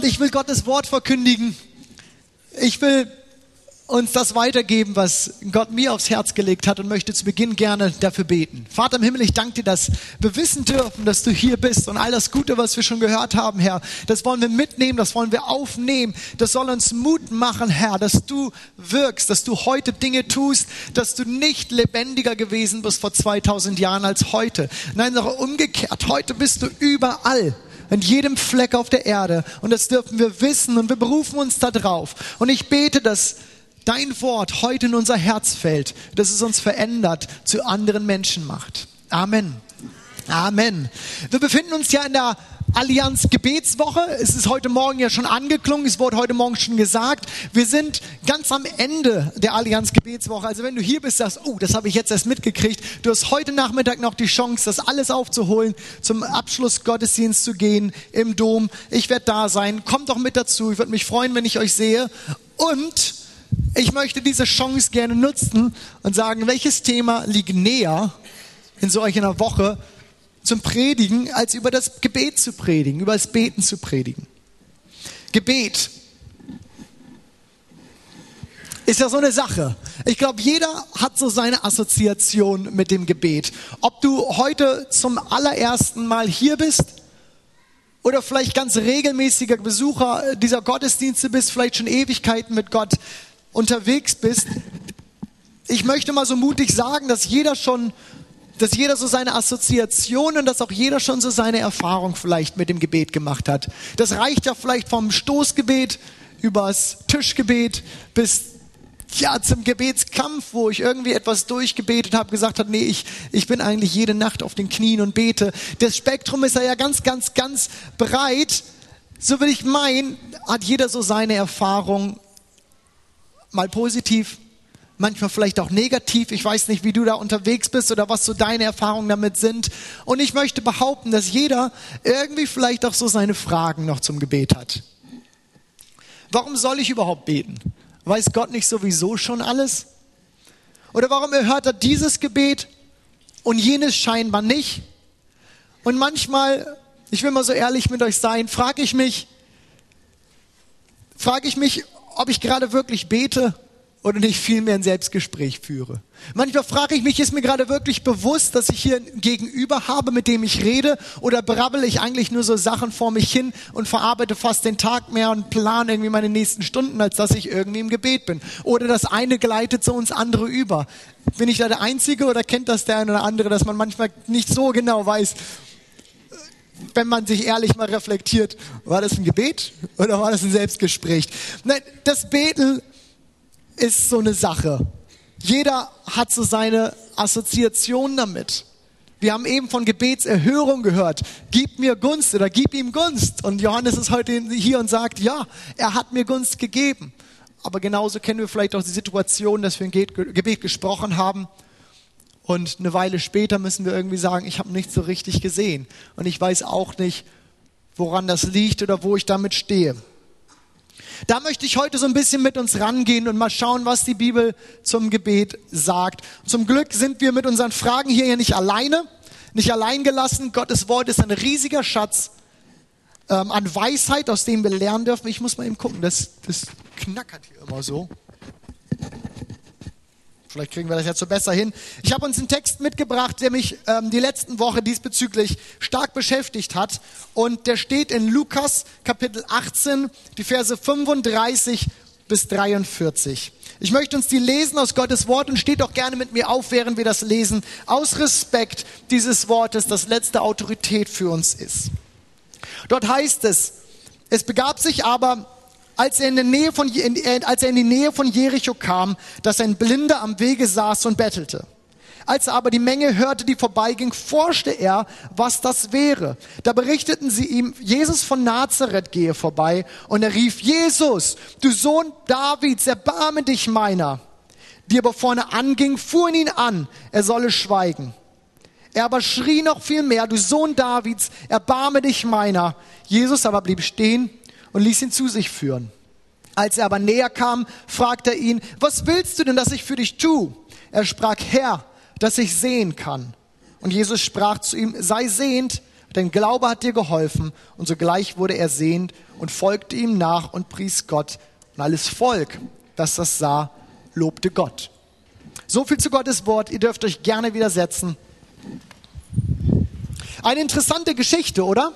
Abend. Ich will Gottes Wort verkündigen. Ich will uns das weitergeben, was Gott mir aufs Herz gelegt hat und möchte zu Beginn gerne dafür beten. Vater im Himmel, ich danke dir, dass wir wissen dürfen, dass du hier bist und all das Gute, was wir schon gehört haben, Herr, das wollen wir mitnehmen, das wollen wir aufnehmen, das soll uns Mut machen, Herr, dass du wirkst, dass du heute Dinge tust, dass du nicht lebendiger gewesen bist vor 2000 Jahren als heute. Nein, sondern umgekehrt, heute bist du überall in jedem Fleck auf der Erde. Und das dürfen wir wissen und wir berufen uns da drauf. Und ich bete, dass dein Wort heute in unser Herz fällt, dass es uns verändert, zu anderen Menschen macht. Amen. Amen. Wir befinden uns ja in der Allianz Gebetswoche. Es ist heute Morgen ja schon angeklungen, es wurde heute Morgen schon gesagt. Wir sind ganz am Ende der Allianz Gebetswoche. Also wenn du hier bist, sagst, oh, das habe ich jetzt erst mitgekriegt. Du hast heute Nachmittag noch die Chance, das alles aufzuholen, zum Abschluss Gottesdienst zu gehen im Dom. Ich werde da sein. Kommt doch mit dazu. Ich würde mich freuen, wenn ich euch sehe. Und ich möchte diese Chance gerne nutzen und sagen, welches Thema liegt näher in solch einer Woche zum Predigen, als über das Gebet zu predigen, über das Beten zu predigen. Gebet ist ja so eine Sache. Ich glaube, jeder hat so seine Assoziation mit dem Gebet. Ob du heute zum allerersten Mal hier bist oder vielleicht ganz regelmäßiger Besucher dieser Gottesdienste bist, vielleicht schon Ewigkeiten mit Gott unterwegs bist, ich möchte mal so mutig sagen, dass jeder schon, dass jeder so seine Assoziationen, dass auch jeder schon so seine Erfahrung vielleicht mit dem Gebet gemacht hat. Das reicht ja vielleicht vom Stoßgebet übers Tischgebet bis ja, zum Gebetskampf, wo ich irgendwie etwas durchgebetet habe, gesagt habe, nee, ich, ich bin eigentlich jede Nacht auf den Knien und bete. Das Spektrum ist ja ganz, ganz, ganz breit. So will ich meinen, hat jeder so seine Erfahrung mal positiv, manchmal vielleicht auch negativ. Ich weiß nicht, wie du da unterwegs bist oder was so deine Erfahrungen damit sind. Und ich möchte behaupten, dass jeder irgendwie vielleicht auch so seine Fragen noch zum Gebet hat. Warum soll ich überhaupt beten? Weiß Gott nicht sowieso schon alles? Oder warum erhört er dieses Gebet und jenes scheinbar nicht? Und manchmal, ich will mal so ehrlich mit euch sein, frage ich mich, frage ich mich, ob ich gerade wirklich bete oder nicht vielmehr ein Selbstgespräch führe. Manchmal frage ich mich, ist mir gerade wirklich bewusst, dass ich hier ein Gegenüber habe, mit dem ich rede, oder brabbel ich eigentlich nur so Sachen vor mich hin und verarbeite fast den Tag mehr und plane irgendwie meine nächsten Stunden, als dass ich irgendwie im Gebet bin. Oder das eine gleitet so ins andere über. Bin ich da der Einzige oder kennt das der eine oder andere, dass man manchmal nicht so genau weiß, wenn man sich ehrlich mal reflektiert, war das ein Gebet oder war das ein Selbstgespräch? Nein, das Beten ist so eine Sache. Jeder hat so seine Assoziation damit. Wir haben eben von Gebetserhörung gehört. Gib mir Gunst oder gib ihm Gunst. Und Johannes ist heute hier und sagt, ja, er hat mir Gunst gegeben. Aber genauso kennen wir vielleicht auch die Situation, dass wir ein Gebet gesprochen haben und eine Weile später müssen wir irgendwie sagen, ich habe nichts so richtig gesehen. Und ich weiß auch nicht, woran das liegt oder wo ich damit stehe. Da möchte ich heute so ein bisschen mit uns rangehen und mal schauen, was die Bibel zum Gebet sagt. Zum Glück sind wir mit unseren Fragen hier ja nicht alleine, nicht allein gelassen. Gottes Wort ist ein riesiger Schatz ähm, an Weisheit, aus dem wir lernen dürfen. Ich muss mal eben gucken, das, das knackert hier immer so. Vielleicht kriegen wir das jetzt so besser hin. Ich habe uns einen Text mitgebracht, der mich ähm, die letzten Woche diesbezüglich stark beschäftigt hat. Und der steht in Lukas Kapitel 18, die Verse 35 bis 43. Ich möchte uns die lesen aus Gottes Wort und steht auch gerne mit mir auf, während wir das lesen, aus Respekt dieses Wortes, das letzte Autorität für uns ist. Dort heißt es, es begab sich aber, als er, in der Nähe von, als er in die Nähe von Jericho kam, dass ein Blinder am Wege saß und bettelte. Als er aber die Menge hörte, die vorbeiging, forschte er, was das wäre. Da berichteten sie ihm, Jesus von Nazareth gehe vorbei und er rief, Jesus, du Sohn Davids, erbarme dich meiner. Die aber vorne anging, fuhren ihn an, er solle schweigen. Er aber schrie noch viel mehr, du Sohn Davids, erbarme dich meiner. Jesus aber blieb stehen und ließ ihn zu sich führen. Als er aber näher kam, fragte er ihn, was willst du denn, dass ich für dich tue? Er sprach, Herr, dass ich sehen kann. Und Jesus sprach zu ihm, sei sehend, Dein Glaube hat dir geholfen und sogleich wurde er sehend und folgte ihm nach und pries Gott. Und alles Volk, das das sah, lobte Gott. So viel zu Gottes Wort. Ihr dürft euch gerne widersetzen. Eine interessante Geschichte, oder?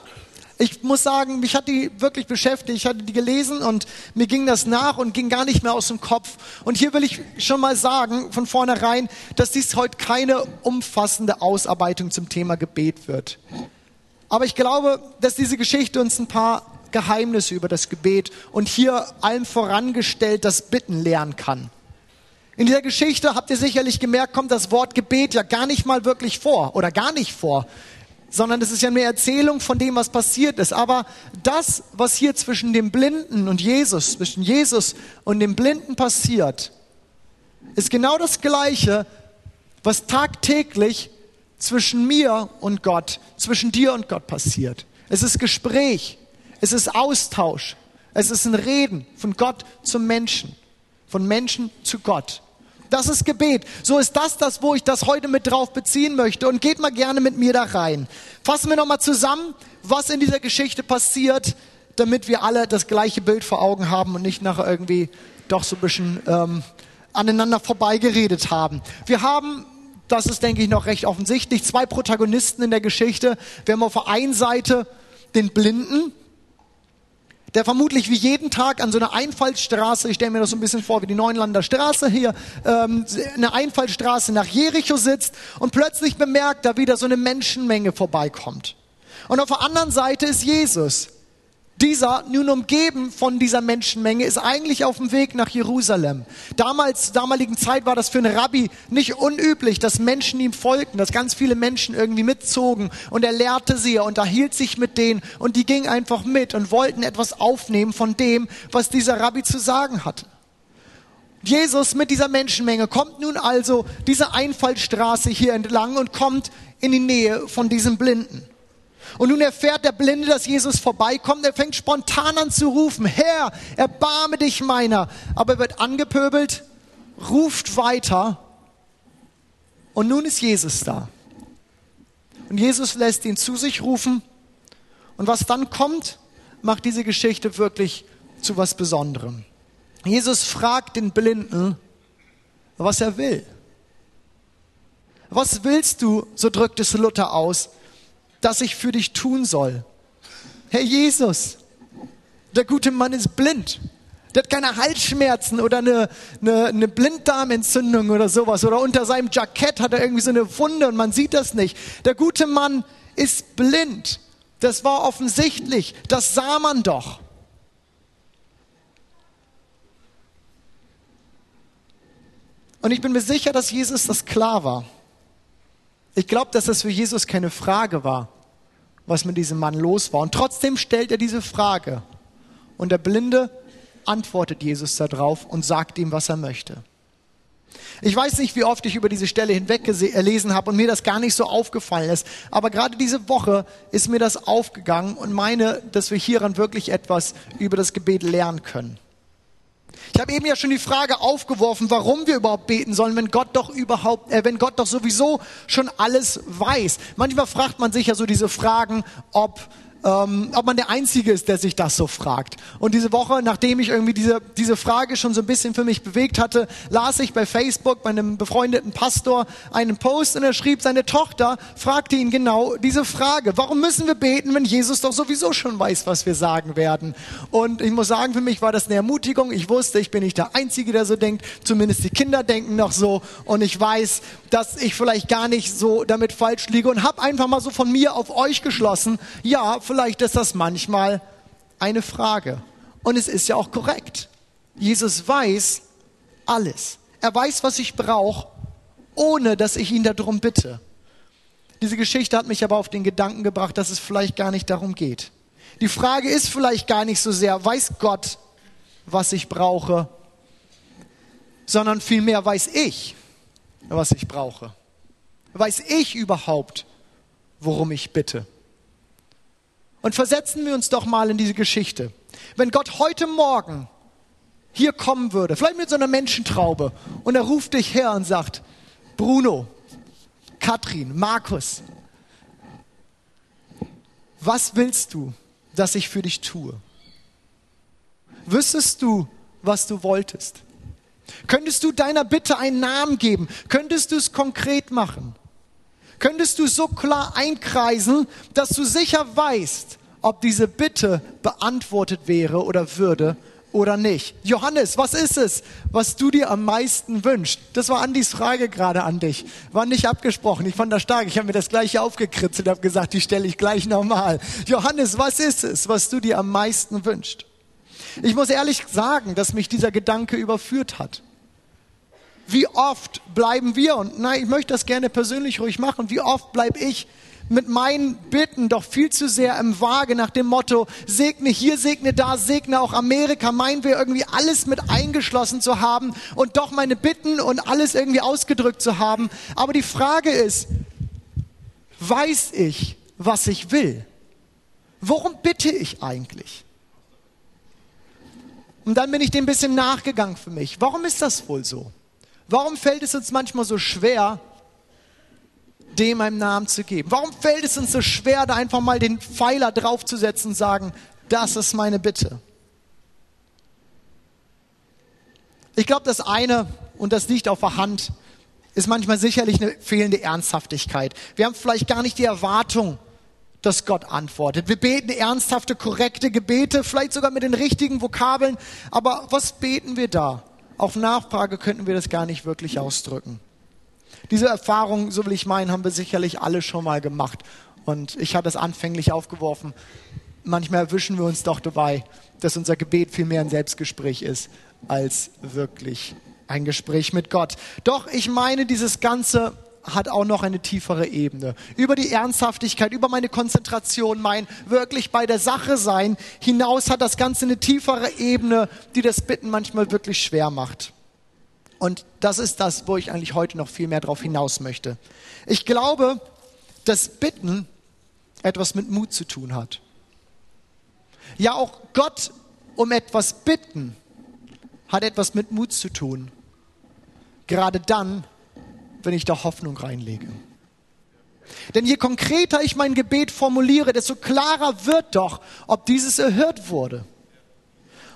Ich muss sagen, mich hat die wirklich beschäftigt. Ich hatte die gelesen und mir ging das nach und ging gar nicht mehr aus dem Kopf. Und hier will ich schon mal sagen, von vornherein, dass dies heute keine umfassende Ausarbeitung zum Thema Gebet wird. Aber ich glaube, dass diese Geschichte uns ein paar Geheimnisse über das Gebet und hier allem vorangestellt das Bitten lernen kann. In dieser Geschichte habt ihr sicherlich gemerkt, kommt das Wort Gebet ja gar nicht mal wirklich vor oder gar nicht vor, sondern es ist ja eine Erzählung von dem, was passiert ist. Aber das, was hier zwischen dem Blinden und Jesus, zwischen Jesus und dem Blinden passiert, ist genau das Gleiche, was tagtäglich zwischen mir und Gott, zwischen dir und Gott passiert. Es ist Gespräch, es ist Austausch, es ist ein Reden von Gott zum Menschen, von Menschen zu Gott. Das ist Gebet. So ist das das, wo ich das heute mit drauf beziehen möchte. Und geht mal gerne mit mir da rein. Fassen wir nochmal zusammen, was in dieser Geschichte passiert, damit wir alle das gleiche Bild vor Augen haben und nicht nachher irgendwie doch so ein bisschen ähm, aneinander vorbeigeredet haben. Wir haben das ist, denke ich, noch recht offensichtlich. Zwei Protagonisten in der Geschichte. Wir haben auf der einen Seite den Blinden, der vermutlich wie jeden Tag an so einer Einfallsstraße, ich stelle mir das so ein bisschen vor wie die Neunlander Straße hier, ähm, eine Einfallsstraße nach Jericho sitzt und plötzlich bemerkt, da wieder so eine Menschenmenge vorbeikommt. Und auf der anderen Seite ist Jesus, dieser, nun umgeben von dieser Menschenmenge, ist eigentlich auf dem Weg nach Jerusalem. Damals, damaligen Zeit war das für einen Rabbi nicht unüblich, dass Menschen ihm folgten, dass ganz viele Menschen irgendwie mitzogen und er lehrte sie, er unterhielt sich mit denen und die gingen einfach mit und wollten etwas aufnehmen von dem, was dieser Rabbi zu sagen hatte. Jesus mit dieser Menschenmenge kommt nun also diese Einfallstraße hier entlang und kommt in die Nähe von diesem Blinden. Und nun erfährt der Blinde, dass Jesus vorbeikommt. Er fängt spontan an zu rufen, Herr, erbarme dich meiner. Aber er wird angepöbelt, ruft weiter. Und nun ist Jesus da. Und Jesus lässt ihn zu sich rufen. Und was dann kommt, macht diese Geschichte wirklich zu was Besonderem. Jesus fragt den Blinden, was er will. Was willst du, so drückt es Luther aus, das ich für dich tun soll. Herr Jesus, der gute Mann ist blind. Der hat keine Halsschmerzen oder eine, eine, eine Blinddarmentzündung oder sowas. Oder unter seinem Jackett hat er irgendwie so eine Wunde und man sieht das nicht. Der gute Mann ist blind. Das war offensichtlich. Das sah man doch. Und ich bin mir sicher, dass Jesus das klar war. Ich glaube, dass das für Jesus keine Frage war, was mit diesem Mann los war. Und trotzdem stellt er diese Frage. Und der Blinde antwortet Jesus darauf und sagt ihm, was er möchte. Ich weiß nicht, wie oft ich über diese Stelle hinweg gelesen habe und mir das gar nicht so aufgefallen ist, aber gerade diese Woche ist mir das aufgegangen und meine, dass wir hieran wirklich etwas über das Gebet lernen können. Ich habe eben ja schon die Frage aufgeworfen, warum wir überhaupt beten sollen, wenn Gott doch überhaupt, äh, wenn Gott doch sowieso schon alles weiß. Manchmal fragt man sich ja so diese Fragen, ob ähm, ob man der Einzige ist, der sich das so fragt. Und diese Woche, nachdem ich irgendwie diese, diese Frage schon so ein bisschen für mich bewegt hatte, las ich bei Facebook bei einem befreundeten Pastor einen Post und er schrieb, seine Tochter fragte ihn genau diese Frage. Warum müssen wir beten, wenn Jesus doch sowieso schon weiß, was wir sagen werden? Und ich muss sagen, für mich war das eine Ermutigung. Ich wusste, ich bin nicht der Einzige, der so denkt. Zumindest die Kinder denken noch so. Und ich weiß, dass ich vielleicht gar nicht so damit falsch liege und habe einfach mal so von mir auf euch geschlossen. Ja, vielleicht vielleicht ist das manchmal eine Frage. Und es ist ja auch korrekt. Jesus weiß alles. Er weiß, was ich brauche, ohne dass ich ihn darum bitte. Diese Geschichte hat mich aber auf den Gedanken gebracht, dass es vielleicht gar nicht darum geht. Die Frage ist vielleicht gar nicht so sehr, weiß Gott, was ich brauche, sondern vielmehr weiß ich, was ich brauche. Weiß ich überhaupt, worum ich bitte? Und versetzen wir uns doch mal in diese Geschichte. Wenn Gott heute Morgen hier kommen würde, vielleicht mit so einer Menschentraube, und er ruft dich her und sagt, Bruno, Katrin, Markus, was willst du, dass ich für dich tue? Wüsstest du, was du wolltest? Könntest du deiner Bitte einen Namen geben? Könntest du es konkret machen? Könntest du so klar einkreisen, dass du sicher weißt, ob diese Bitte beantwortet wäre oder würde oder nicht? Johannes, was ist es, was du dir am meisten wünschst? Das war Andis Frage gerade an dich. War nicht abgesprochen. Ich fand das stark. Ich habe mir das gleiche aufgekritzelt, habe gesagt, die stelle ich gleich nochmal. Johannes, was ist es, was du dir am meisten wünschst? Ich muss ehrlich sagen, dass mich dieser Gedanke überführt hat. Wie oft bleiben wir, und nein, ich möchte das gerne persönlich ruhig machen, wie oft bleibe ich mit meinen Bitten doch viel zu sehr im Waage nach dem Motto, segne hier, segne da, segne auch Amerika, meinen wir irgendwie alles mit eingeschlossen zu haben und doch meine Bitten und alles irgendwie ausgedrückt zu haben. Aber die Frage ist, weiß ich, was ich will? Worum bitte ich eigentlich? Und dann bin ich dem ein bisschen nachgegangen für mich. Warum ist das wohl so? Warum fällt es uns manchmal so schwer, dem einen Namen zu geben? Warum fällt es uns so schwer, da einfach mal den Pfeiler draufzusetzen und sagen, das ist meine Bitte? Ich glaube, das eine, und das liegt auf der Hand, ist manchmal sicherlich eine fehlende Ernsthaftigkeit. Wir haben vielleicht gar nicht die Erwartung, dass Gott antwortet. Wir beten ernsthafte, korrekte Gebete, vielleicht sogar mit den richtigen Vokabeln, aber was beten wir da? Auf Nachfrage könnten wir das gar nicht wirklich ausdrücken. Diese Erfahrung, so will ich meinen, haben wir sicherlich alle schon mal gemacht. Und ich hatte es anfänglich aufgeworfen. Manchmal erwischen wir uns doch dabei, dass unser Gebet viel mehr ein Selbstgespräch ist, als wirklich ein Gespräch mit Gott. Doch ich meine, dieses ganze hat auch noch eine tiefere Ebene. Über die Ernsthaftigkeit, über meine Konzentration, mein wirklich bei der Sache sein hinaus hat das Ganze eine tiefere Ebene, die das Bitten manchmal wirklich schwer macht. Und das ist das, wo ich eigentlich heute noch viel mehr drauf hinaus möchte. Ich glaube, dass Bitten etwas mit Mut zu tun hat. Ja, auch Gott um etwas bitten hat etwas mit Mut zu tun. Gerade dann, wenn ich da Hoffnung reinlege. Denn je konkreter ich mein Gebet formuliere, desto klarer wird doch, ob dieses erhört wurde.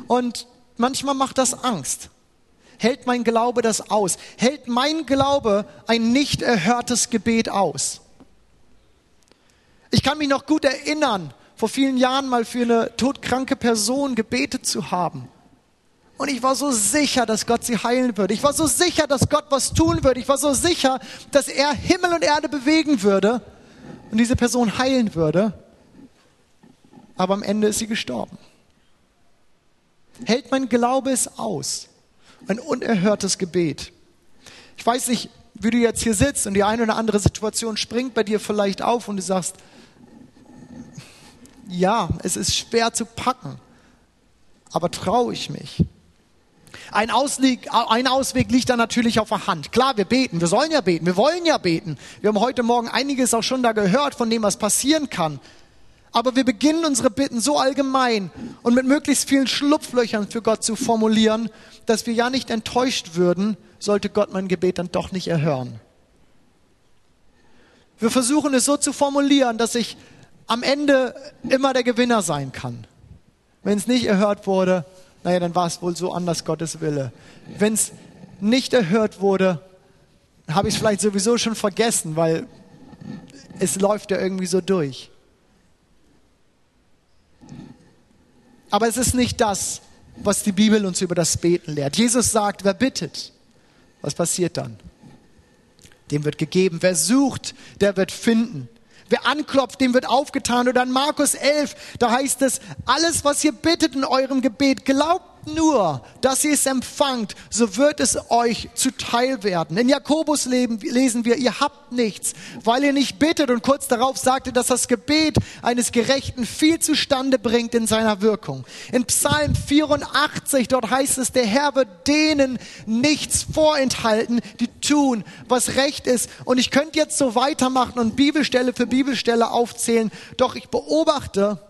Und manchmal macht das Angst. Hält mein Glaube das aus? Hält mein Glaube ein nicht erhörtes Gebet aus? Ich kann mich noch gut erinnern, vor vielen Jahren mal für eine todkranke Person gebetet zu haben. Und ich war so sicher, dass Gott sie heilen würde. Ich war so sicher, dass Gott was tun würde. Ich war so sicher, dass er Himmel und Erde bewegen würde und diese Person heilen würde. Aber am Ende ist sie gestorben. Hält mein Glaube es aus? Ein unerhörtes Gebet. Ich weiß nicht, wie du jetzt hier sitzt und die eine oder andere Situation springt bei dir vielleicht auf und du sagst, ja, es ist schwer zu packen, aber traue ich mich? Ein Ausweg, ein Ausweg liegt da natürlich auf der Hand. Klar, wir beten, wir sollen ja beten, wir wollen ja beten. Wir haben heute Morgen einiges auch schon da gehört von dem, was passieren kann. Aber wir beginnen unsere Bitten so allgemein und mit möglichst vielen Schlupflöchern für Gott zu formulieren, dass wir ja nicht enttäuscht würden, sollte Gott mein Gebet dann doch nicht erhören. Wir versuchen es so zu formulieren, dass ich am Ende immer der Gewinner sein kann. Wenn es nicht erhört wurde, naja, dann war es wohl so anders Gottes Wille. Wenn es nicht erhört wurde, habe ich es vielleicht sowieso schon vergessen, weil es läuft ja irgendwie so durch. Aber es ist nicht das, was die Bibel uns über das Beten lehrt. Jesus sagt, wer bittet, was passiert dann? Dem wird gegeben. Wer sucht, der wird finden. Wer anklopft, dem wird aufgetan. Oder in Markus 11, da heißt es, alles, was ihr bittet in eurem Gebet, glaubt nur, dass ihr es empfangt, so wird es euch zuteil werden. In Jakobus lesen wir, ihr habt nichts, weil ihr nicht bittet. Und kurz darauf sagte, dass das Gebet eines Gerechten viel zustande bringt in seiner Wirkung. In Psalm 84, dort heißt es, der Herr wird denen nichts vorenthalten, die tun, was recht ist. Und ich könnte jetzt so weitermachen und Bibelstelle für Bibelstelle aufzählen, doch ich beobachte,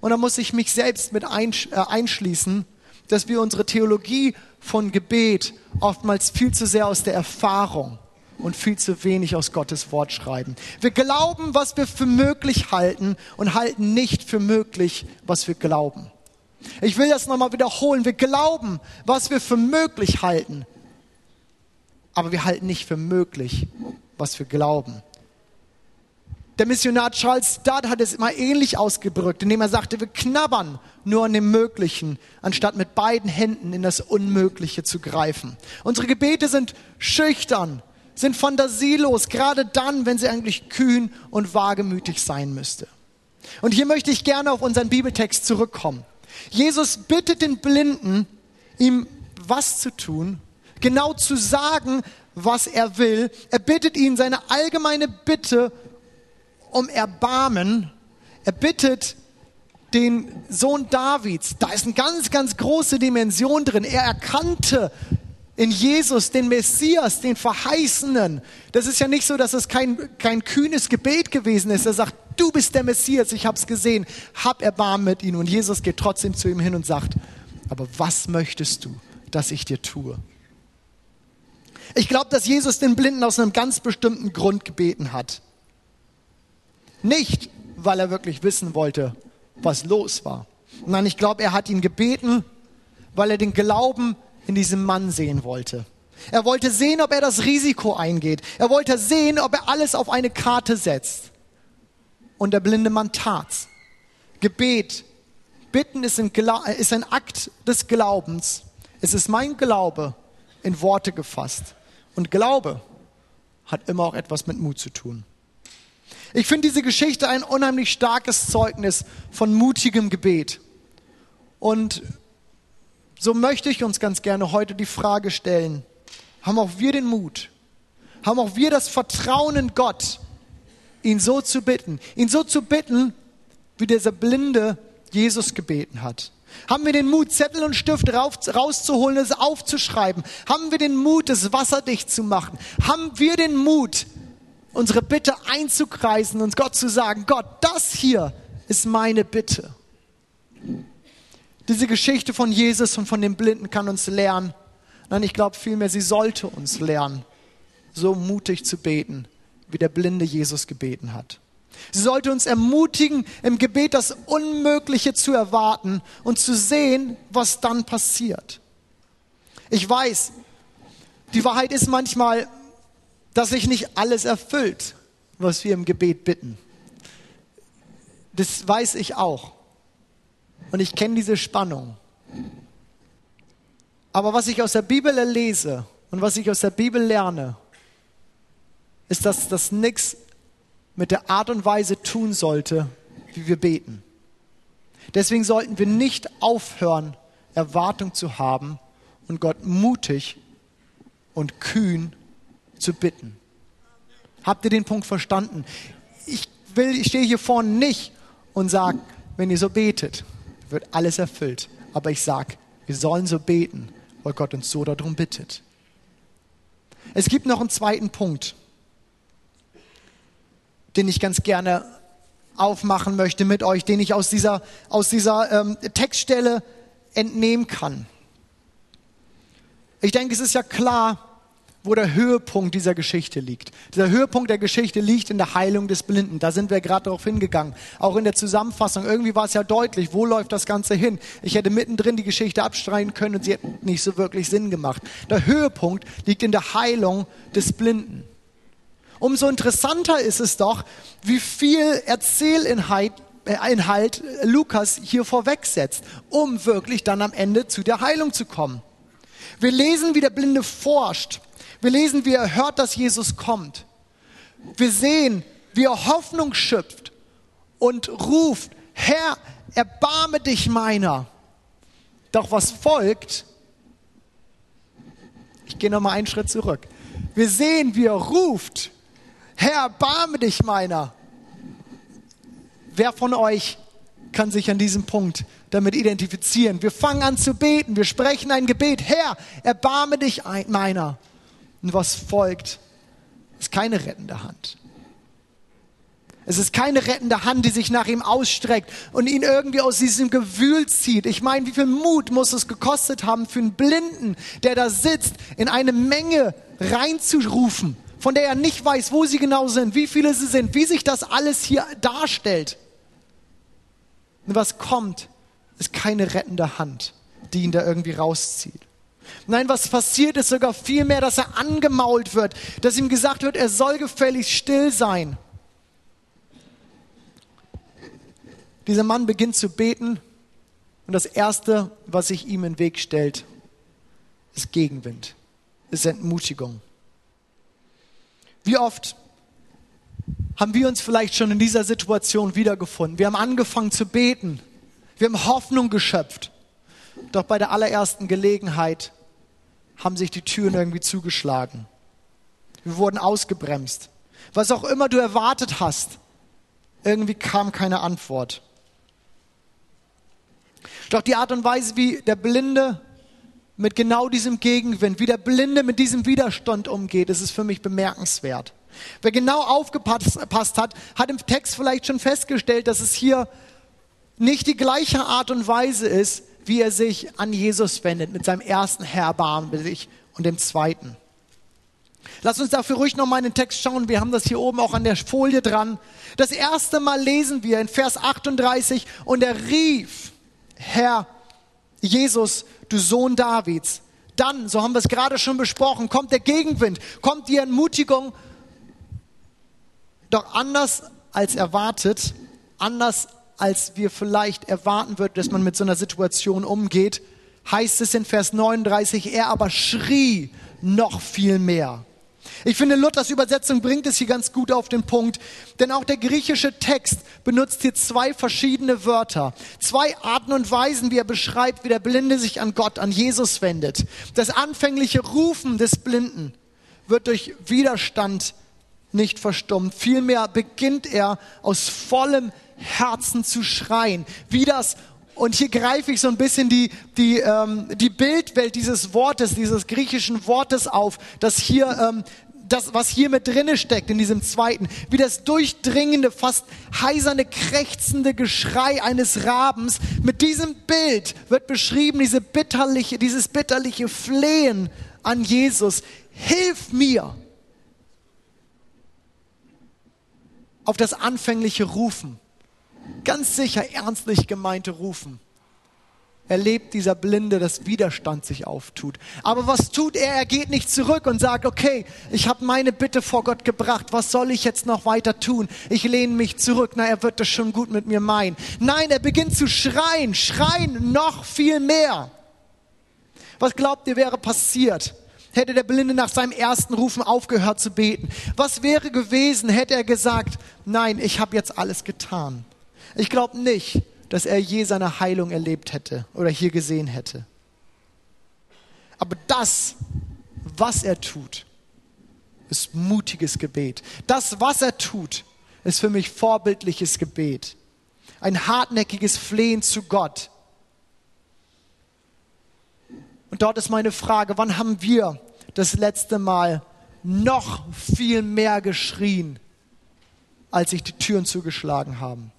und da muss ich mich selbst mit äh, einschließen, dass wir unsere Theologie von Gebet oftmals viel zu sehr aus der Erfahrung und viel zu wenig aus Gottes Wort schreiben. Wir glauben, was wir für möglich halten und halten nicht für möglich, was wir glauben. Ich will das nochmal wiederholen. Wir glauben, was wir für möglich halten, aber wir halten nicht für möglich, was wir glauben. Der Missionar Charles Studd hat es immer ähnlich ausgedrückt, indem er sagte, wir knabbern nur an dem Möglichen, anstatt mit beiden Händen in das Unmögliche zu greifen. Unsere Gebete sind schüchtern, sind fantasielos, gerade dann, wenn sie eigentlich kühn und wagemütig sein müsste. Und hier möchte ich gerne auf unseren Bibeltext zurückkommen. Jesus bittet den Blinden, ihm was zu tun, genau zu sagen, was er will. Er bittet ihn seine allgemeine Bitte um Erbarmen. Er bittet den Sohn Davids. Da ist eine ganz, ganz große Dimension drin. Er erkannte in Jesus den Messias, den Verheißenen. Das ist ja nicht so, dass es kein, kein kühnes Gebet gewesen ist. Er sagt, du bist der Messias, ich habe es gesehen, hab Erbarmen mit ihm. Und Jesus geht trotzdem zu ihm hin und sagt, aber was möchtest du, dass ich dir tue? Ich glaube, dass Jesus den Blinden aus einem ganz bestimmten Grund gebeten hat. Nicht, weil er wirklich wissen wollte, was los war. Nein, ich glaube, er hat ihn gebeten, weil er den Glauben in diesem Mann sehen wollte. Er wollte sehen, ob er das Risiko eingeht. Er wollte sehen, ob er alles auf eine Karte setzt. Und der blinde Mann tat's. Gebet, bitten ist ein, ist ein Akt des Glaubens. Es ist mein Glaube in Worte gefasst. Und Glaube hat immer auch etwas mit Mut zu tun. Ich finde diese Geschichte ein unheimlich starkes Zeugnis von mutigem Gebet. Und so möchte ich uns ganz gerne heute die Frage stellen, haben auch wir den Mut, haben auch wir das Vertrauen in Gott, ihn so zu bitten, ihn so zu bitten, wie dieser Blinde Jesus gebeten hat. Haben wir den Mut, Zettel und Stift rauszuholen, es aufzuschreiben? Haben wir den Mut, es wasserdicht zu machen? Haben wir den Mut, unsere Bitte einzukreisen und Gott zu sagen, Gott, das hier ist meine Bitte. Diese Geschichte von Jesus und von dem Blinden kann uns lernen. Nein, ich glaube vielmehr, sie sollte uns lernen, so mutig zu beten, wie der blinde Jesus gebeten hat. Sie sollte uns ermutigen, im Gebet das Unmögliche zu erwarten und zu sehen, was dann passiert. Ich weiß, die Wahrheit ist manchmal, dass sich nicht alles erfüllt, was wir im Gebet bitten. Das weiß ich auch. Und ich kenne diese Spannung. Aber was ich aus der Bibel lese und was ich aus der Bibel lerne, ist, dass das nichts mit der Art und Weise tun sollte, wie wir beten. Deswegen sollten wir nicht aufhören, Erwartung zu haben und Gott mutig und kühn zu bitten. Habt ihr den Punkt verstanden? Ich, will, ich stehe hier vorne nicht und sage, wenn ihr so betet, wird alles erfüllt. Aber ich sage, wir sollen so beten, weil Gott uns so darum bittet. Es gibt noch einen zweiten Punkt, den ich ganz gerne aufmachen möchte mit euch, den ich aus dieser, aus dieser ähm, Textstelle entnehmen kann. Ich denke, es ist ja klar, wo der Höhepunkt dieser Geschichte liegt. Dieser Höhepunkt der Geschichte liegt in der Heilung des Blinden. Da sind wir gerade darauf hingegangen. Auch in der Zusammenfassung. Irgendwie war es ja deutlich, wo läuft das Ganze hin. Ich hätte mittendrin die Geschichte abstreiten können und sie hätte nicht so wirklich Sinn gemacht. Der Höhepunkt liegt in der Heilung des Blinden. Umso interessanter ist es doch, wie viel Erzählinhalt äh, Inhalt Lukas hier vorwegsetzt, um wirklich dann am Ende zu der Heilung zu kommen. Wir lesen, wie der Blinde forscht wir lesen, wie er hört, dass Jesus kommt. Wir sehen, wie er Hoffnung schöpft und ruft, Herr, erbarme dich meiner. Doch was folgt, ich gehe nochmal einen Schritt zurück. Wir sehen, wie er ruft, Herr, erbarme dich meiner. Wer von euch kann sich an diesem Punkt damit identifizieren? Wir fangen an zu beten, wir sprechen ein Gebet, Herr, erbarme dich meiner. Und was folgt, ist keine rettende Hand. Es ist keine rettende Hand, die sich nach ihm ausstreckt und ihn irgendwie aus diesem Gewühl zieht. Ich meine, wie viel Mut muss es gekostet haben für einen Blinden, der da sitzt, in eine Menge reinzurufen, von der er nicht weiß, wo sie genau sind, wie viele sie sind, wie sich das alles hier darstellt. Und was kommt, ist keine rettende Hand, die ihn da irgendwie rauszieht. Nein, was passiert ist sogar vielmehr, dass er angemault wird, dass ihm gesagt wird, er soll gefälligst still sein. Dieser Mann beginnt zu beten und das Erste, was sich ihm in den Weg stellt, ist Gegenwind, ist Entmutigung. Wie oft haben wir uns vielleicht schon in dieser Situation wiedergefunden? Wir haben angefangen zu beten. Wir haben Hoffnung geschöpft. Doch bei der allerersten Gelegenheit haben sich die Türen irgendwie zugeschlagen. Wir wurden ausgebremst. Was auch immer du erwartet hast, irgendwie kam keine Antwort. Doch die Art und Weise, wie der Blinde mit genau diesem Gegenwind, wie der Blinde mit diesem Widerstand umgeht, ist für mich bemerkenswert. Wer genau aufgepasst hat, hat im Text vielleicht schon festgestellt, dass es hier nicht die gleiche Art und Weise ist, wie er sich an Jesus wendet mit seinem ersten Herbarmen sich und dem zweiten. Lass uns dafür ruhig nochmal in den Text schauen. Wir haben das hier oben auch an der Folie dran. Das erste Mal lesen wir in Vers 38 und er rief, Herr Jesus, du Sohn Davids. Dann, so haben wir es gerade schon besprochen, kommt der Gegenwind, kommt die Ermutigung. Doch anders als erwartet, anders als wir vielleicht erwarten würden, dass man mit so einer Situation umgeht, heißt es in Vers 39, er aber schrie noch viel mehr. Ich finde, Luthers Übersetzung bringt es hier ganz gut auf den Punkt, denn auch der griechische Text benutzt hier zwei verschiedene Wörter, zwei Arten und Weisen, wie er beschreibt, wie der Blinde sich an Gott, an Jesus wendet. Das anfängliche Rufen des Blinden wird durch Widerstand nicht verstummt. Vielmehr beginnt er aus vollem Herzen zu schreien, wie das und hier greife ich so ein bisschen die, die, ähm, die Bildwelt dieses Wortes, dieses griechischen Wortes auf, das hier ähm, das, was hier mit drinne steckt in diesem zweiten, wie das durchdringende, fast heiserne, krächzende Geschrei eines Rabens. Mit diesem Bild wird beschrieben diese bitterliche, dieses bitterliche Flehen an Jesus. Hilf mir! Auf das anfängliche Rufen. Ganz sicher ernstlich gemeinte Rufen erlebt dieser Blinde, dass Widerstand sich auftut. Aber was tut er? Er geht nicht zurück und sagt, okay, ich habe meine Bitte vor Gott gebracht, was soll ich jetzt noch weiter tun? Ich lehne mich zurück, na, er wird das schon gut mit mir meinen. Nein, er beginnt zu schreien, schreien noch viel mehr. Was glaubt ihr wäre passiert? Hätte der Blinde nach seinem ersten Rufen aufgehört zu beten? Was wäre gewesen, hätte er gesagt, nein, ich habe jetzt alles getan? Ich glaube nicht, dass er je seine Heilung erlebt hätte oder hier gesehen hätte. Aber das, was er tut, ist mutiges Gebet. Das, was er tut, ist für mich vorbildliches Gebet. Ein hartnäckiges Flehen zu Gott. Und dort ist meine Frage, wann haben wir das letzte Mal noch viel mehr geschrien, als sich die Türen zugeschlagen haben?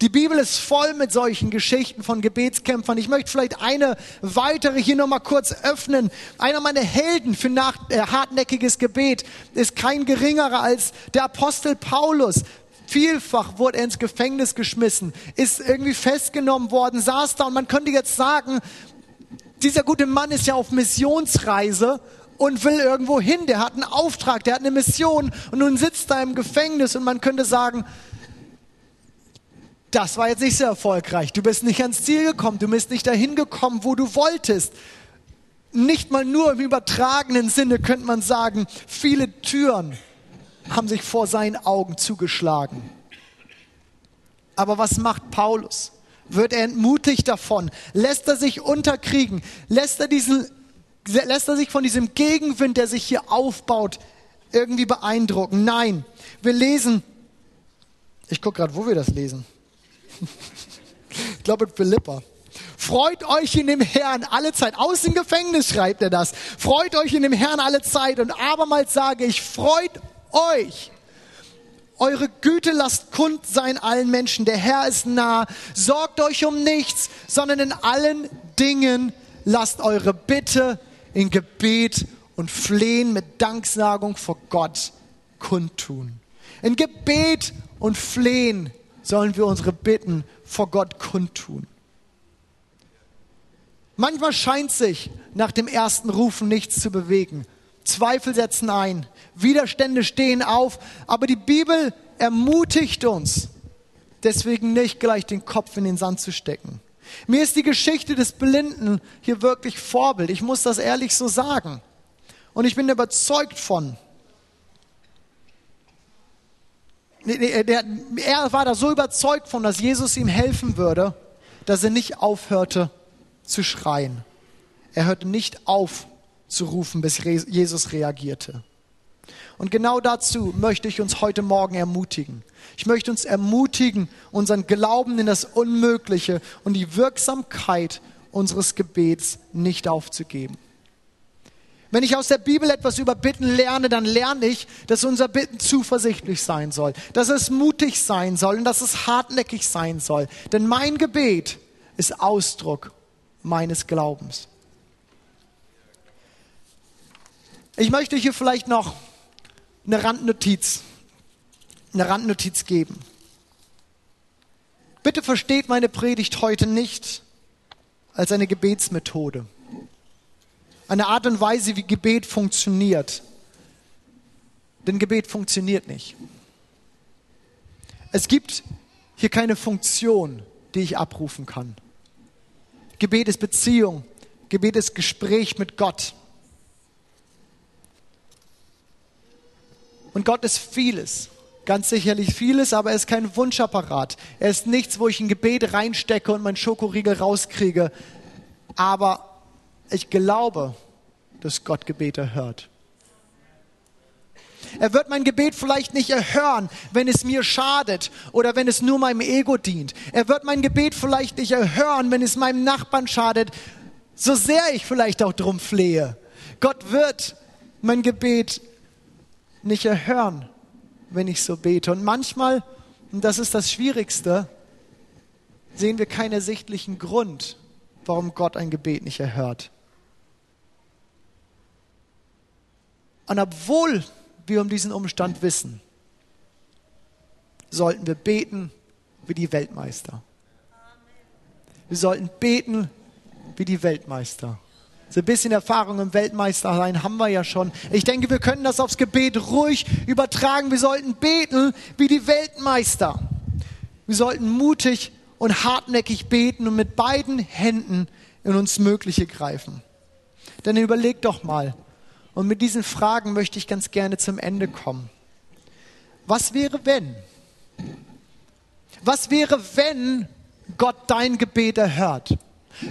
Die Bibel ist voll mit solchen Geschichten von Gebetskämpfern. Ich möchte vielleicht eine weitere hier nochmal kurz öffnen. Einer meiner Helden für nach, äh, hartnäckiges Gebet ist kein geringerer als der Apostel Paulus. Vielfach wurde er ins Gefängnis geschmissen, ist irgendwie festgenommen worden, saß da und man könnte jetzt sagen, dieser gute Mann ist ja auf Missionsreise und will irgendwo hin. Der hat einen Auftrag, der hat eine Mission und nun sitzt er im Gefängnis und man könnte sagen, das war jetzt nicht so erfolgreich. Du bist nicht ans Ziel gekommen. Du bist nicht dahin gekommen, wo du wolltest. Nicht mal nur im übertragenen Sinne könnte man sagen, viele Türen haben sich vor seinen Augen zugeschlagen. Aber was macht Paulus? Wird er entmutigt davon? Lässt er sich unterkriegen? Lässt er, diesen, lässt er sich von diesem Gegenwind, der sich hier aufbaut, irgendwie beeindrucken? Nein. Wir lesen, ich gucke gerade, wo wir das lesen ich glaube in Philippa. Freut euch in dem Herrn alle Zeit. Aus dem Gefängnis schreibt er das. Freut euch in dem Herrn alle Zeit. Und abermals sage ich, freut euch. Eure Güte lasst kund sein allen Menschen. Der Herr ist nah. Sorgt euch um nichts, sondern in allen Dingen lasst eure Bitte in Gebet und Flehen mit Danksagung vor Gott kundtun. In Gebet und Flehen sollen wir unsere Bitten vor Gott kundtun. Manchmal scheint sich nach dem ersten Rufen nichts zu bewegen. Zweifel setzen ein, Widerstände stehen auf, aber die Bibel ermutigt uns, deswegen nicht gleich den Kopf in den Sand zu stecken. Mir ist die Geschichte des Blinden hier wirklich Vorbild. Ich muss das ehrlich so sagen. Und ich bin überzeugt von. Er war da so überzeugt von, dass Jesus ihm helfen würde, dass er nicht aufhörte zu schreien. Er hörte nicht auf zu rufen, bis Jesus reagierte. Und genau dazu möchte ich uns heute Morgen ermutigen. Ich möchte uns ermutigen, unseren Glauben in das Unmögliche und die Wirksamkeit unseres Gebets nicht aufzugeben. Wenn ich aus der Bibel etwas über Bitten lerne, dann lerne ich, dass unser Bitten zuversichtlich sein soll, dass es mutig sein soll und dass es hartnäckig sein soll. Denn mein Gebet ist Ausdruck meines Glaubens. Ich möchte hier vielleicht noch eine Randnotiz, eine Randnotiz geben. Bitte versteht meine Predigt heute nicht als eine Gebetsmethode. Eine Art und Weise, wie Gebet funktioniert. Denn Gebet funktioniert nicht. Es gibt hier keine Funktion, die ich abrufen kann. Gebet ist Beziehung. Gebet ist Gespräch mit Gott. Und Gott ist vieles. Ganz sicherlich vieles, aber er ist kein Wunschapparat. Er ist nichts, wo ich ein Gebet reinstecke und mein Schokoriegel rauskriege. Aber ich glaube, dass Gott Gebete hört. Er wird mein Gebet vielleicht nicht erhören, wenn es mir schadet oder wenn es nur meinem Ego dient. Er wird mein Gebet vielleicht nicht erhören, wenn es meinem Nachbarn schadet, so sehr ich vielleicht auch drum flehe. Gott wird mein Gebet nicht erhören, wenn ich so bete. Und manchmal, und das ist das Schwierigste, sehen wir keinen ersichtlichen Grund, warum Gott ein Gebet nicht erhört. Und obwohl wir um diesen Umstand wissen, sollten wir beten wie die Weltmeister. Wir sollten beten wie die Weltmeister. So ein bisschen Erfahrung im Weltmeister sein haben wir ja schon. Ich denke, wir können das aufs Gebet ruhig übertragen. Wir sollten beten wie die Weltmeister. Wir sollten mutig und hartnäckig beten und mit beiden Händen in uns Mögliche greifen. Denn überleg doch mal, und mit diesen Fragen möchte ich ganz gerne zum Ende kommen. Was wäre, wenn? Was wäre, wenn Gott dein Gebet erhört?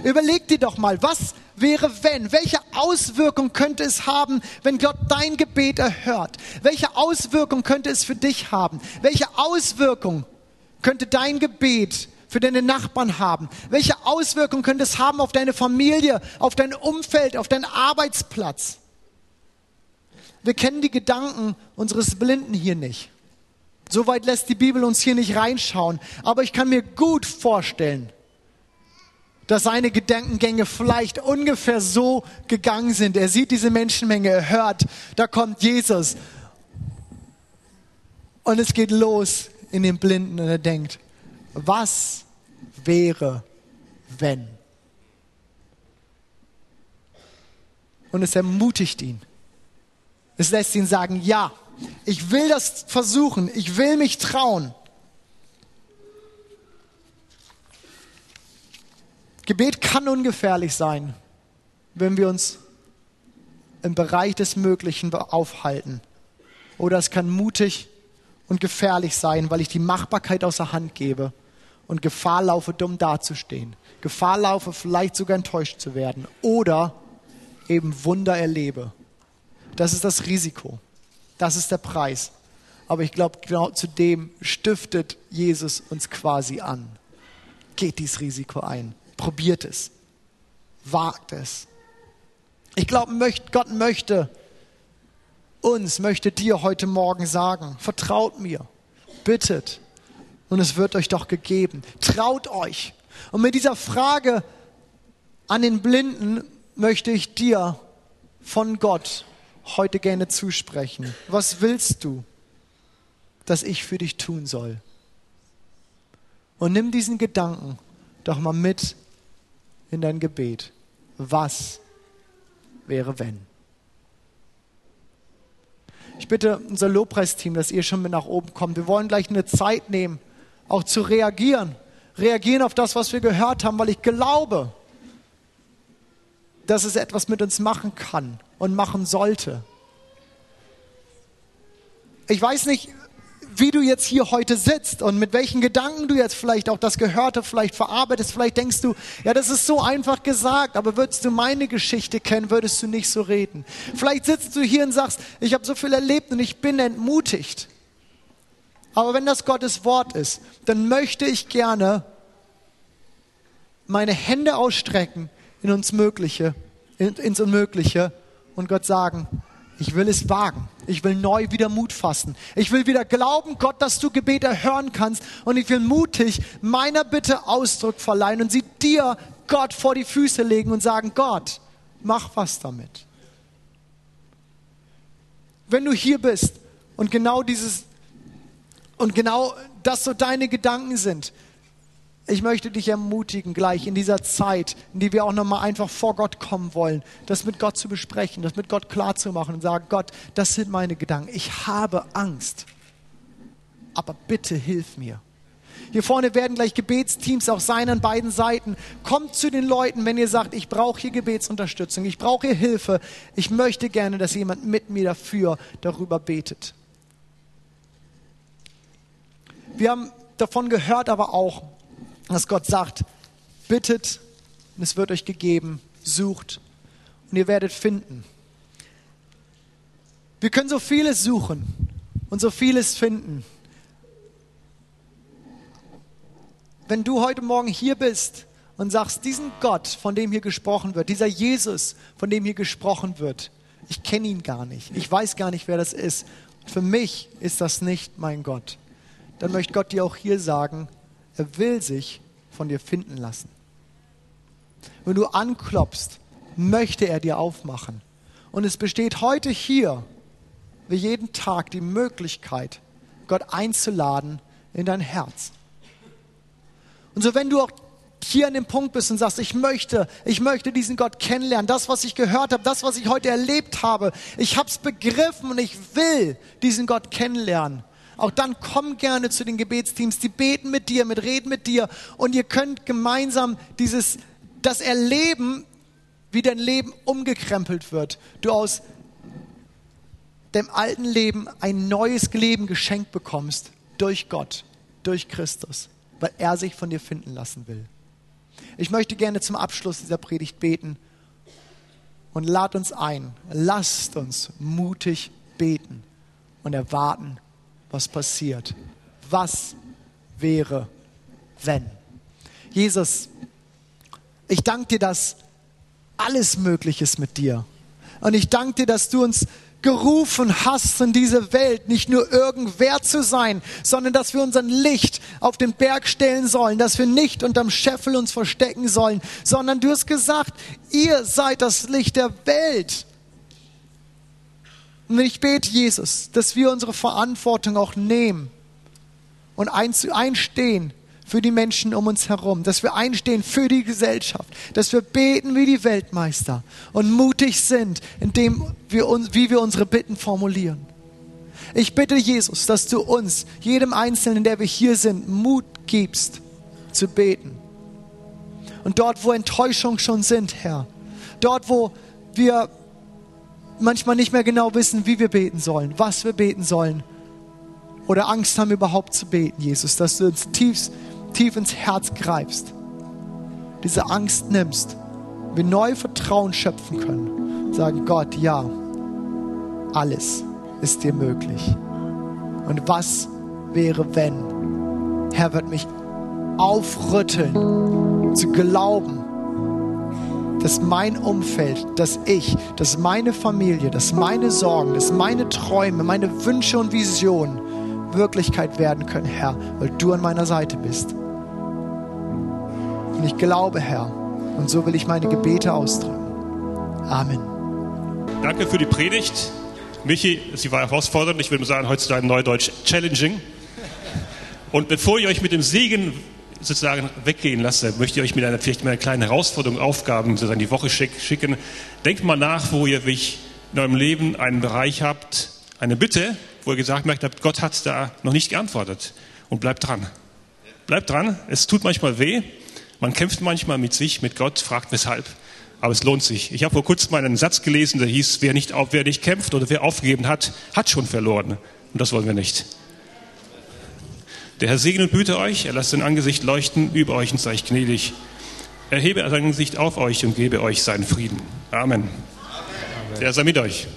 Überleg dir doch mal, was wäre, wenn? Welche Auswirkung könnte es haben, wenn Gott dein Gebet erhört? Welche Auswirkung könnte es für dich haben? Welche Auswirkung könnte dein Gebet für deine Nachbarn haben? Welche Auswirkung könnte es haben auf deine Familie, auf dein Umfeld, auf deinen Arbeitsplatz? Wir kennen die Gedanken unseres Blinden hier nicht. Soweit lässt die Bibel uns hier nicht reinschauen. Aber ich kann mir gut vorstellen, dass seine Gedankengänge vielleicht ungefähr so gegangen sind. Er sieht diese Menschenmenge, er hört, da kommt Jesus. Und es geht los in den Blinden und er denkt, was wäre, wenn? Und es ermutigt ihn. Es lässt ihn sagen, ja, ich will das versuchen, ich will mich trauen. Gebet kann ungefährlich sein, wenn wir uns im Bereich des Möglichen aufhalten. Oder es kann mutig und gefährlich sein, weil ich die Machbarkeit außer Hand gebe und Gefahr laufe, dumm dazustehen. Gefahr laufe, vielleicht sogar enttäuscht zu werden. Oder eben Wunder erlebe. Das ist das Risiko. Das ist der Preis. Aber ich glaube, genau zu dem stiftet Jesus uns quasi an. Geht dieses Risiko ein. Probiert es. Wagt es. Ich glaube, Gott möchte uns, möchte dir heute Morgen sagen, vertraut mir, bittet und es wird euch doch gegeben. Traut euch. Und mit dieser Frage an den Blinden möchte ich dir von Gott heute gerne zusprechen. Was willst du, dass ich für dich tun soll? Und nimm diesen Gedanken doch mal mit in dein Gebet. Was wäre wenn? Ich bitte unser Lobpreisteam, dass ihr schon mit nach oben kommt. Wir wollen gleich eine Zeit nehmen, auch zu reagieren. Reagieren auf das, was wir gehört haben, weil ich glaube, dass es etwas mit uns machen kann und machen sollte. Ich weiß nicht, wie du jetzt hier heute sitzt und mit welchen Gedanken du jetzt vielleicht auch das Gehörte vielleicht verarbeitest. Vielleicht denkst du, ja, das ist so einfach gesagt, aber würdest du meine Geschichte kennen, würdest du nicht so reden. Vielleicht sitzt du hier und sagst, ich habe so viel erlebt und ich bin entmutigt. Aber wenn das Gottes Wort ist, dann möchte ich gerne meine Hände ausstrecken in uns Mögliche, in, ins Unmögliche und Gott sagen, ich will es wagen. Ich will neu wieder Mut fassen. Ich will wieder glauben, Gott, dass du Gebete hören kannst. Und ich will mutig meiner Bitte Ausdruck verleihen und sie dir, Gott, vor die Füße legen und sagen, Gott, mach was damit. Wenn du hier bist und genau dieses, und genau das so deine Gedanken sind, ich möchte dich ermutigen, gleich in dieser Zeit, in die wir auch nochmal einfach vor Gott kommen wollen, das mit Gott zu besprechen, das mit Gott klarzumachen und sagen, Gott, das sind meine Gedanken. Ich habe Angst, aber bitte hilf mir. Hier vorne werden gleich Gebetsteams auch sein an beiden Seiten. Kommt zu den Leuten, wenn ihr sagt, ich brauche hier Gebetsunterstützung, ich brauche hier Hilfe. Ich möchte gerne, dass jemand mit mir dafür darüber betet. Wir haben davon gehört aber auch, dass Gott sagt, bittet und es wird euch gegeben, sucht und ihr werdet finden. Wir können so vieles suchen und so vieles finden. Wenn du heute Morgen hier bist und sagst, diesen Gott, von dem hier gesprochen wird, dieser Jesus, von dem hier gesprochen wird, ich kenne ihn gar nicht, ich weiß gar nicht, wer das ist. Für mich ist das nicht mein Gott. Dann möchte Gott dir auch hier sagen, er will sich von dir finden lassen. Wenn du anklopfst, möchte er dir aufmachen. Und es besteht heute hier, wie jeden Tag, die Möglichkeit, Gott einzuladen in dein Herz. Und so wenn du auch hier an dem Punkt bist und sagst, ich möchte, ich möchte diesen Gott kennenlernen, das, was ich gehört habe, das, was ich heute erlebt habe, ich habe es begriffen und ich will diesen Gott kennenlernen, auch dann komm gerne zu den Gebetsteams, die beten mit dir, mit reden mit dir und ihr könnt gemeinsam dieses, das erleben, wie dein Leben umgekrempelt wird. Du aus dem alten Leben ein neues Leben geschenkt bekommst durch Gott, durch Christus, weil er sich von dir finden lassen will. Ich möchte gerne zum Abschluss dieser Predigt beten und lad uns ein, lasst uns mutig beten und erwarten, was passiert. Was wäre, wenn? Jesus, ich danke dir, dass alles möglich ist mit dir. Und ich danke dir, dass du uns gerufen hast in diese Welt, nicht nur irgendwer zu sein, sondern dass wir unseren Licht auf den Berg stellen sollen, dass wir nicht unterm Scheffel uns verstecken sollen, sondern du hast gesagt, ihr seid das Licht der Welt. Und ich bete, Jesus, dass wir unsere Verantwortung auch nehmen und einstehen für die Menschen um uns herum, dass wir einstehen für die Gesellschaft, dass wir beten wie die Weltmeister und mutig sind, indem wir uns, wie wir unsere Bitten formulieren. Ich bitte Jesus, dass du uns, jedem Einzelnen, der wir hier sind, Mut gibst zu beten. Und dort, wo Enttäuschungen schon sind, Herr, dort, wo wir manchmal nicht mehr genau wissen, wie wir beten sollen, was wir beten sollen oder Angst haben überhaupt zu beten, Jesus, dass du uns tief, tief ins Herz greifst, diese Angst nimmst, wir neu Vertrauen schöpfen können, sagen Gott, ja, alles ist dir möglich. Und was wäre, wenn? Herr wird mich aufrütteln, zu glauben, dass mein Umfeld, dass ich, dass meine Familie, dass meine Sorgen, dass meine Träume, meine Wünsche und Visionen Wirklichkeit werden können, Herr, weil du an meiner Seite bist. Und ich glaube, Herr, und so will ich meine Gebete ausdrücken. Amen. Danke für die Predigt. Michi, sie war herausfordernd. Ich würde sagen, heutzutage Neudeutsch challenging. Und bevor ihr euch mit dem Segen sozusagen weggehen lasse, möchte ich euch mit einer vielleicht mit einer kleinen Herausforderung, Aufgaben sozusagen die Woche schicken. Denkt mal nach, wo ihr mich in eurem Leben einen Bereich habt, eine Bitte, wo ihr gesagt habt, Gott hat da noch nicht geantwortet. Und bleibt dran. Bleibt dran. Es tut manchmal weh. Man kämpft manchmal mit sich, mit Gott, fragt weshalb aber es lohnt sich. Ich habe vor kurzem einen Satz gelesen, der hieß, wer nicht, wer nicht kämpft oder wer aufgegeben hat, hat schon verloren. Und das wollen wir nicht. Der Herr segne und behüte euch, er lasst sein Angesicht leuchten über euch und sei gnädig. Erhebe sein Angesicht auf euch und gebe euch seinen Frieden. Amen. Amen. Der sei mit euch.